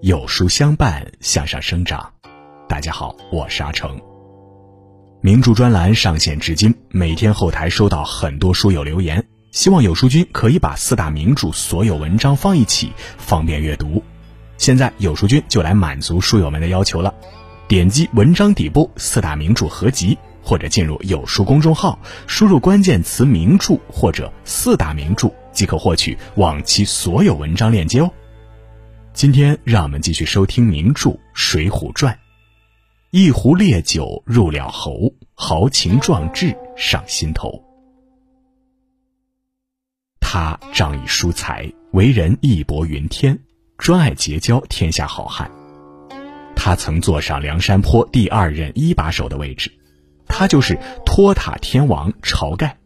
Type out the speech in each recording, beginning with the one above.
有书相伴，向上生长。大家好，我是阿成。名著专栏上线至今，每天后台收到很多书友留言，希望有书君可以把四大名著所有文章放一起，方便阅读。现在有书君就来满足书友们的要求了，点击文章底部四大名著合集，或者进入有书公众号，输入关键词“名著”或者“四大名著”，即可获取往期所有文章链接哦。今天让我们继续收听名著《水浒传》。一壶烈酒入了喉，豪情壮志上心头。他仗义疏财，为人义薄云天，专爱结交天下好汉。他曾坐上梁山坡第二任一把手的位置，他就是托塔天王晁盖。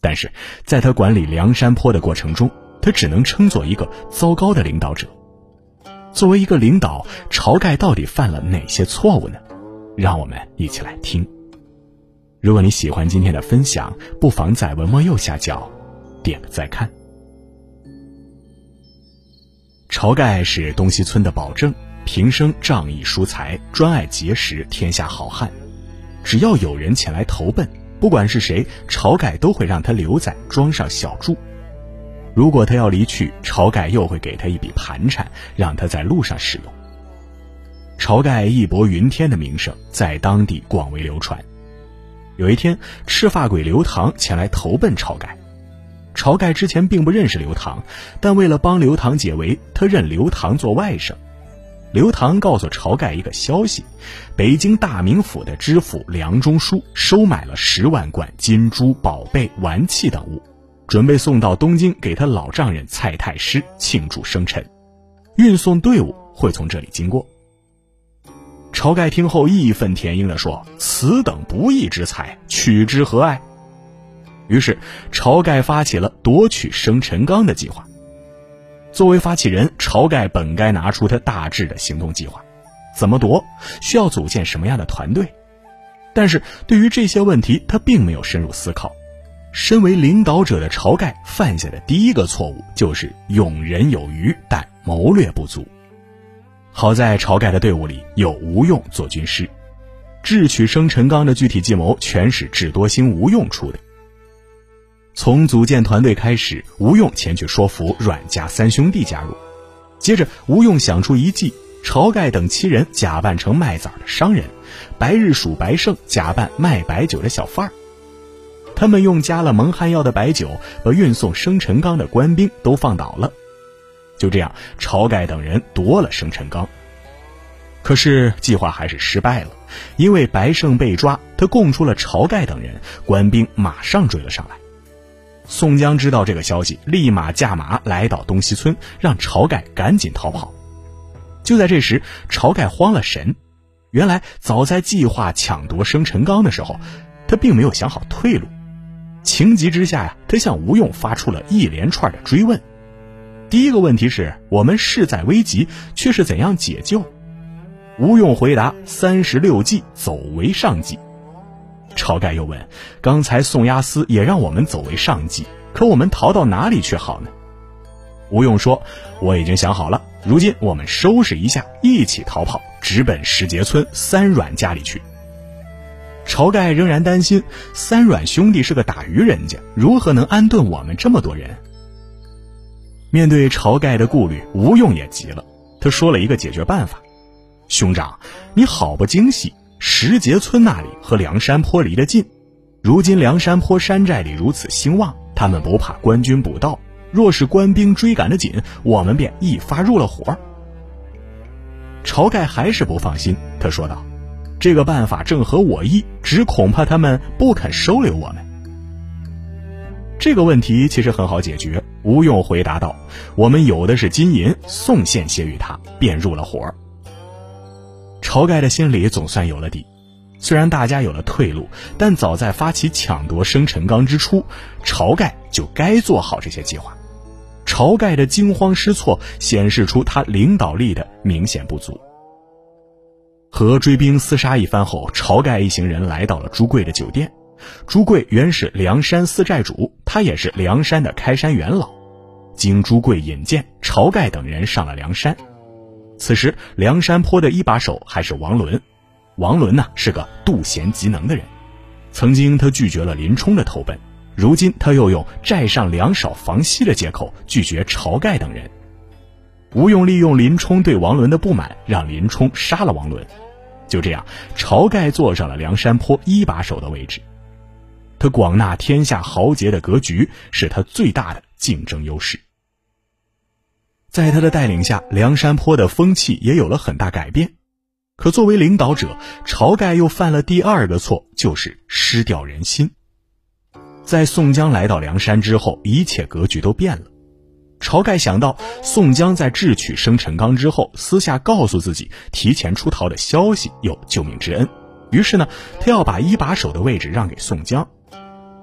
但是，在他管理梁山泊的过程中，他只能称作一个糟糕的领导者。作为一个领导，晁盖到底犯了哪些错误呢？让我们一起来听。如果你喜欢今天的分享，不妨在文末右下角点个再看。晁盖是东西村的保正，平生仗义疏财，专爱结识天下好汉。只要有人前来投奔，不管是谁，晁盖都会让他留在庄上小住。如果他要离去，晁盖又会给他一笔盘缠，让他在路上使用。晁盖义薄云天的名声在当地广为流传。有一天，赤发鬼刘唐前来投奔晁盖。晁盖之前并不认识刘唐，但为了帮刘唐解围，他认刘唐做外甥。刘唐告诉晁盖一个消息：北京大名府的知府梁中书收买了十万贯金珠宝贝、玩器等物。准备送到东京给他老丈人蔡太师庆祝生辰，运送队伍会从这里经过。晁盖听后义愤填膺地说：“此等不义之财，取之何爱？”于是，晁盖发起了夺取生辰纲的计划。作为发起人，晁盖本该拿出他大致的行动计划：怎么夺，需要组建什么样的团队。但是对于这些问题，他并没有深入思考。身为领导者的晁盖犯下的第一个错误就是用人有余，但谋略不足。好在晁盖的队伍里有吴用做军师，智取生辰纲的具体计谋全是智多星吴用出的。从组建团队开始，吴用前去说服阮家三兄弟加入，接着吴用想出一计，晁盖等七人假扮成卖枣的商人，白日鼠白胜假扮卖白酒的小贩儿。他们用加了蒙汗药的白酒，把运送生辰纲的官兵都放倒了。就这样，晁盖等人夺了生辰纲。可是计划还是失败了，因为白胜被抓，他供出了晁盖等人，官兵马上追了上来。宋江知道这个消息，立马驾马来到东西村，让晁盖赶紧逃跑。就在这时，晁盖慌了神，原来早在计划抢夺生辰纲的时候，他并没有想好退路。情急之下呀，他向吴用发出了一连串的追问。第一个问题是我们势在危急，却是怎样解救？吴用回答：三十六计，走为上计。晁盖又问：刚才宋押司也让我们走为上计，可我们逃到哪里去好呢？吴用说：我已经想好了，如今我们收拾一下，一起逃跑，直奔石碣村三阮家里去。晁盖仍然担心三阮兄弟是个打鱼人家，如何能安顿我们这么多人？面对晁盖的顾虑，吴用也急了。他说了一个解决办法：“兄长，你好不精细。石碣村那里和梁山坡离得近，如今梁山坡山寨里如此兴旺，他们不怕官军捕盗。若是官兵追赶得紧，我们便一发入了伙。”晁盖还是不放心，他说道。这个办法正合我意，只恐怕他们不肯收留我们。这个问题其实很好解决。吴用回答道：“我们有的是金银，送献些与他，便入了伙。”晁盖的心里总算有了底。虽然大家有了退路，但早在发起抢夺生辰纲之初，晁盖就该做好这些计划。晁盖的惊慌失措，显示出他领导力的明显不足。和追兵厮杀一番后，晁盖一行人来到了朱贵的酒店。朱贵原是梁山四寨主，他也是梁山的开山元老。经朱贵引荐，晁盖等人上了梁山。此时，梁山坡的一把手还是王伦。王伦呢，是个妒贤嫉能的人。曾经他拒绝了林冲的投奔，如今他又用寨上粮少房稀的借口拒绝晁盖等人。吴用利用林冲对王伦的不满，让林冲杀了王伦。就这样，晁盖坐上了梁山坡一把手的位置。他广纳天下豪杰的格局是他最大的竞争优势。在他的带领下，梁山坡的风气也有了很大改变。可作为领导者，晁盖又犯了第二个错，就是失掉人心。在宋江来到梁山之后，一切格局都变了。晁盖想到宋江在智取生辰纲之后，私下告诉自己提前出逃的消息有救命之恩，于是呢，他要把一把手的位置让给宋江。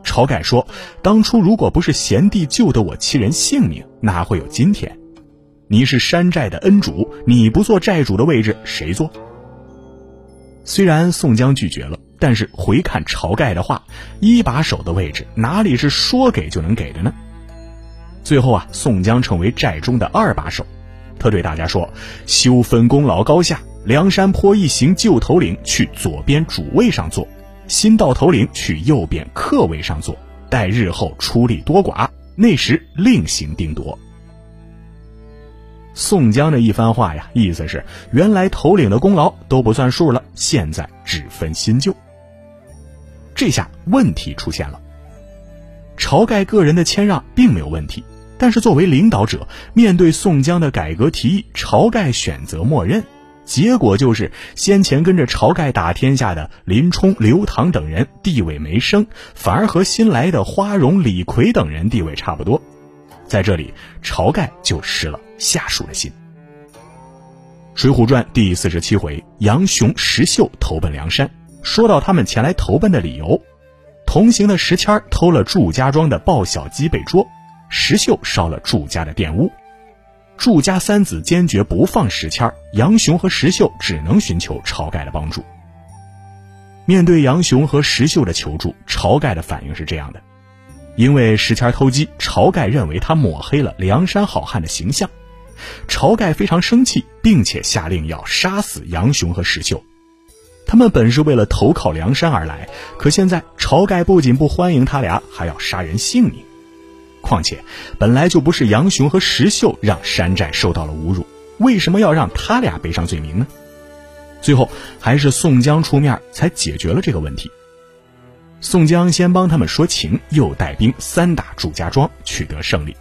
晁盖说：“当初如果不是贤弟救得我七人性命，哪会有今天？你是山寨的恩主，你不做寨主的位置，谁做？”虽然宋江拒绝了，但是回看晁盖的话，一把手的位置哪里是说给就能给的呢？最后啊，宋江成为寨中的二把手，他对大家说：“休分功劳高下，梁山坡一行旧头领去左边主位上坐，新到头领去右边客位上坐，待日后出力多寡，那时另行定夺。”宋江的一番话呀，意思是原来头领的功劳都不算数了，现在只分新旧。这下问题出现了。晁盖个人的谦让并没有问题，但是作为领导者，面对宋江的改革提议，晁盖选择默认，结果就是先前跟着晁盖打天下的林冲、刘唐等人地位没升，反而和新来的花荣、李逵等人地位差不多。在这里，晁盖就失了下属的心。《水浒传》第四十七回，杨雄、石秀投奔梁山。说到他们前来投奔的理由，同行的石谦偷了祝家庄的报小鸡被捉，石秀烧了祝家的店屋。祝家三子坚决不放石谦杨雄和石秀只能寻求晁盖的帮助。面对杨雄和石秀的求助，晁盖的反应是这样的。因为石谦偷鸡，晁盖认为他抹黑了梁山好汉的形象，晁盖非常生气，并且下令要杀死杨雄和石秀。他们本是为了投靠梁山而来，可现在晁盖不仅不欢迎他俩，还要杀人性命。况且本来就不是杨雄和石秀让山寨受到了侮辱，为什么要让他俩背上罪名呢？最后还是宋江出面才解决了这个问题。宋江先帮他们说情，又带兵三打祝家庄，取得胜利。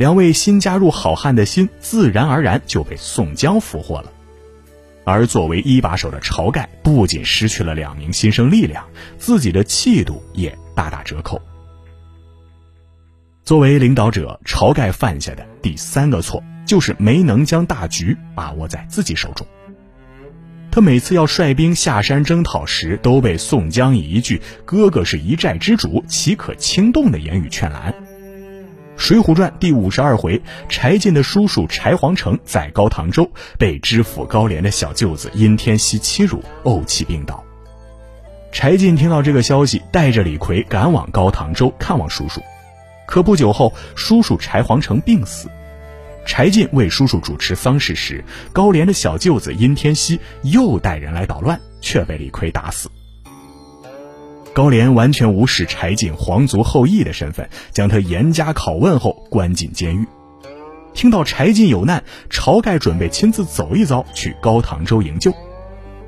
两位新加入好汉的心，自然而然就被宋江俘获了。而作为一把手的晁盖，不仅失去了两名新生力量，自己的气度也大打折扣。作为领导者，晁盖犯下的第三个错，就是没能将大局把握在自己手中。他每次要率兵下山征讨时，都被宋江以一句“哥哥是一寨之主，岂可轻动”的言语劝拦。《水浒传》第五十二回，柴进的叔叔柴皇城在高唐州被知府高廉的小舅子殷天锡欺辱，怄气病倒。柴进听到这个消息，带着李逵赶往高唐州看望叔叔，可不久后，叔叔柴皇城病死。柴进为叔叔主持丧事时，高廉的小舅子殷天锡又带人来捣乱，却被李逵打死。高廉完全无视柴进皇族后裔的身份，将他严加拷问后关进监狱。听到柴进有难，晁盖准备亲自走一遭，去高唐州营救。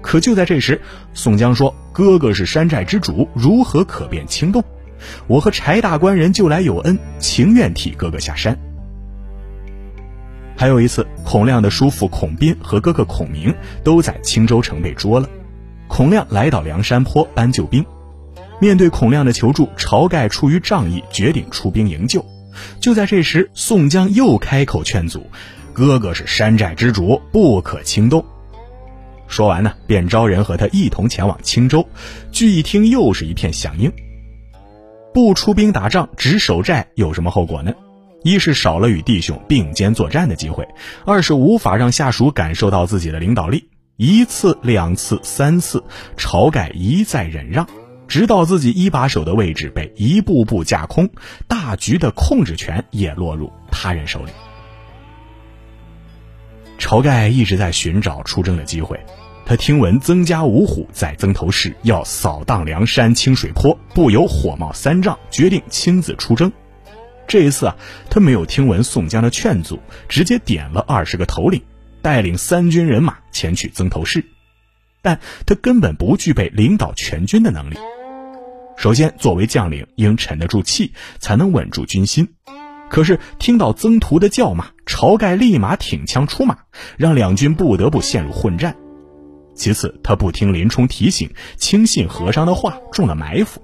可就在这时，宋江说：“哥哥是山寨之主，如何可变轻动？我和柴大官人旧来有恩，情愿替哥哥下山。”还有一次，孔亮的叔父孔斌和哥哥孔明都在青州城被捉了。孔亮来到梁山坡搬救兵，面对孔亮的求助，晁盖出于仗义，决定出兵营救。就在这时，宋江又开口劝阻：“哥哥是山寨之主，不可轻动。”说完呢，便招人和他一同前往青州。聚义厅又是一片响应。不出兵打仗，只守寨，有什么后果呢？一是少了与弟兄并肩作战的机会，二是无法让下属感受到自己的领导力。一次、两次、三次，晁盖一再忍让，直到自己一把手的位置被一步步架空，大局的控制权也落入他人手里。晁盖一直在寻找出征的机会，他听闻曾家五虎在曾头市要扫荡梁山清水坡，不由火冒三丈，决定亲自出征。这一次啊，他没有听闻宋江的劝阻，直接点了二十个头领，带领三军人马前去曾头市。但他根本不具备领导全军的能力。首先，作为将领，应沉得住气，才能稳住军心。可是听到曾涂的叫骂，晁盖立马挺枪出马，让两军不得不陷入混战。其次，他不听林冲提醒，轻信和尚的话，中了埋伏。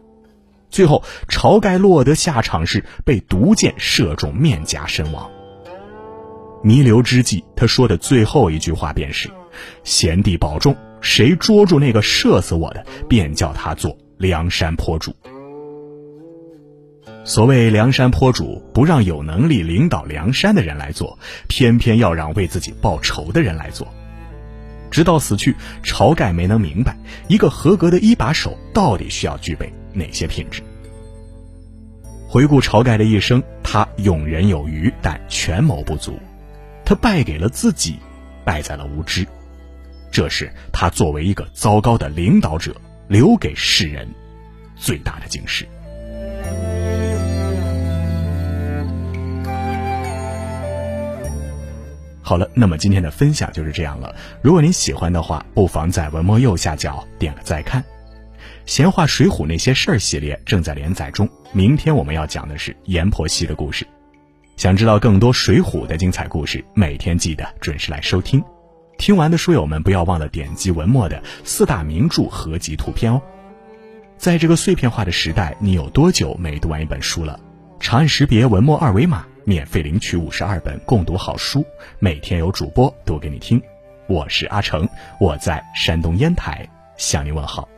最后，晁盖落得下场是被毒箭射中面颊身亡。弥留之际，他说的最后一句话便是：“贤弟保重，谁捉住那个射死我的，便叫他做梁山坡主。”所谓梁山坡主，不让有能力领导梁山的人来做，偏偏要让为自己报仇的人来做。直到死去，晁盖没能明白，一个合格的一把手到底需要具备哪些品质。回顾晁盖的一生，他勇人有余，但权谋不足。他败给了自己，败在了无知，这是他作为一个糟糕的领导者留给世人最大的警示。好了，那么今天的分享就是这样了。如果您喜欢的话，不妨在文末右下角点个再看。闲话水浒那些事儿系列正在连载中，明天我们要讲的是阎婆惜的故事。想知道更多《水浒》的精彩故事，每天记得准时来收听。听完的书友们，不要忘了点击文末的四大名著合集图片哦。在这个碎片化的时代，你有多久没读完一本书了？长按识别文末二维码，免费领取五十二本共读好书，每天有主播读给你听。我是阿成，我在山东烟台向您问好。